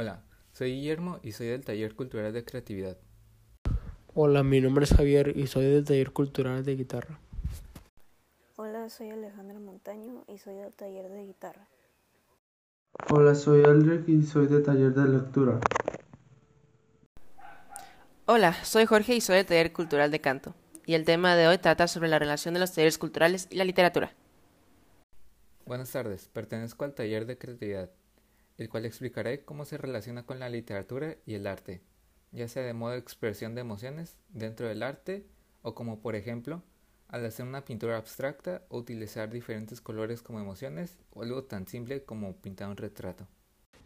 Hola, soy Guillermo y soy del Taller Cultural de Creatividad. Hola, mi nombre es Javier y soy del Taller Cultural de Guitarra. Hola, soy Alejandra Montaño y soy del Taller de Guitarra. Hola, soy Aldrich y soy del Taller de Lectura. Hola, soy Jorge y soy del Taller Cultural de Canto. Y el tema de hoy trata sobre la relación de los talleres culturales y la literatura. Buenas tardes, pertenezco al Taller de Creatividad el cual explicaré cómo se relaciona con la literatura y el arte, ya sea de modo de expresión de emociones dentro del arte o como por ejemplo al hacer una pintura abstracta o utilizar diferentes colores como emociones o algo tan simple como pintar un retrato.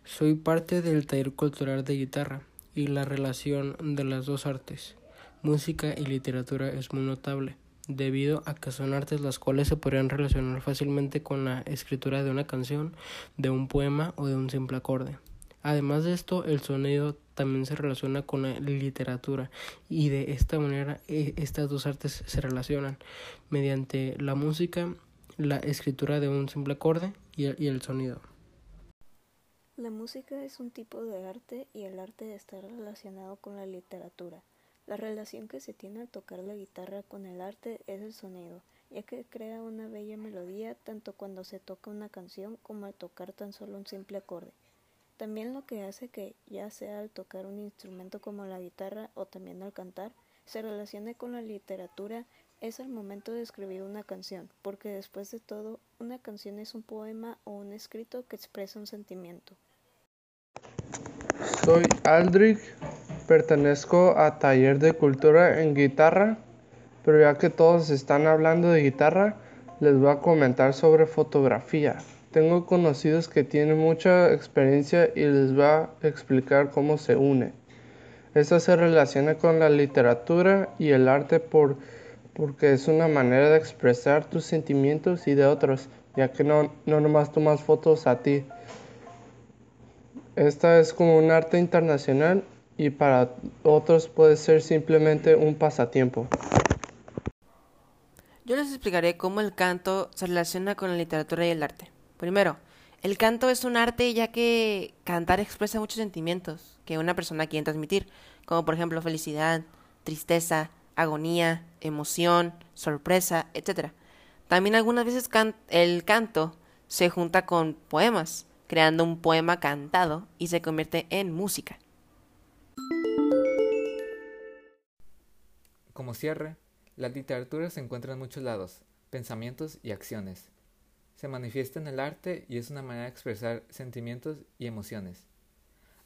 Soy parte del taller cultural de guitarra y la relación de las dos artes, música y literatura, es muy notable debido a que son artes las cuales se podrían relacionar fácilmente con la escritura de una canción, de un poema o de un simple acorde. Además de esto, el sonido también se relaciona con la literatura y de esta manera e, estas dos artes se relacionan mediante la música, la escritura de un simple acorde y el sonido. La música es un tipo de arte y el arte está relacionado con la literatura. La relación que se tiene al tocar la guitarra con el arte es el sonido, ya que crea una bella melodía tanto cuando se toca una canción como al tocar tan solo un simple acorde. También lo que hace que, ya sea al tocar un instrumento como la guitarra o también al cantar, se relacione con la literatura es el momento de escribir una canción, porque después de todo, una canción es un poema o un escrito que expresa un sentimiento. Soy Aldrich Pertenezco a Taller de Cultura en Guitarra, pero ya que todos están hablando de guitarra, les voy a comentar sobre fotografía. Tengo conocidos que tienen mucha experiencia y les voy a explicar cómo se une. Esto se relaciona con la literatura y el arte por, porque es una manera de expresar tus sentimientos y de otros, ya que no, no nomás tomas fotos a ti. Esta es como un arte internacional y para otros puede ser simplemente un pasatiempo. Yo les explicaré cómo el canto se relaciona con la literatura y el arte. Primero, el canto es un arte ya que cantar expresa muchos sentimientos que una persona quiere transmitir, como por ejemplo felicidad, tristeza, agonía, emoción, sorpresa, etc. También algunas veces el canto se junta con poemas, creando un poema cantado y se convierte en música. Como cierre, la literatura se encuentra en muchos lados, pensamientos y acciones. Se manifiesta en el arte y es una manera de expresar sentimientos y emociones.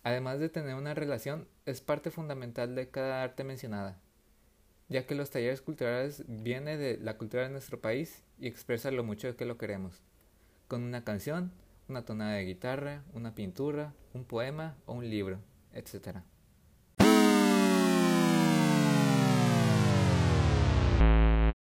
Además de tener una relación, es parte fundamental de cada arte mencionada, ya que los talleres culturales vienen de la cultura de nuestro país y expresa lo mucho que lo queremos, con una canción, una tonada de guitarra, una pintura, un poema o un libro, etc.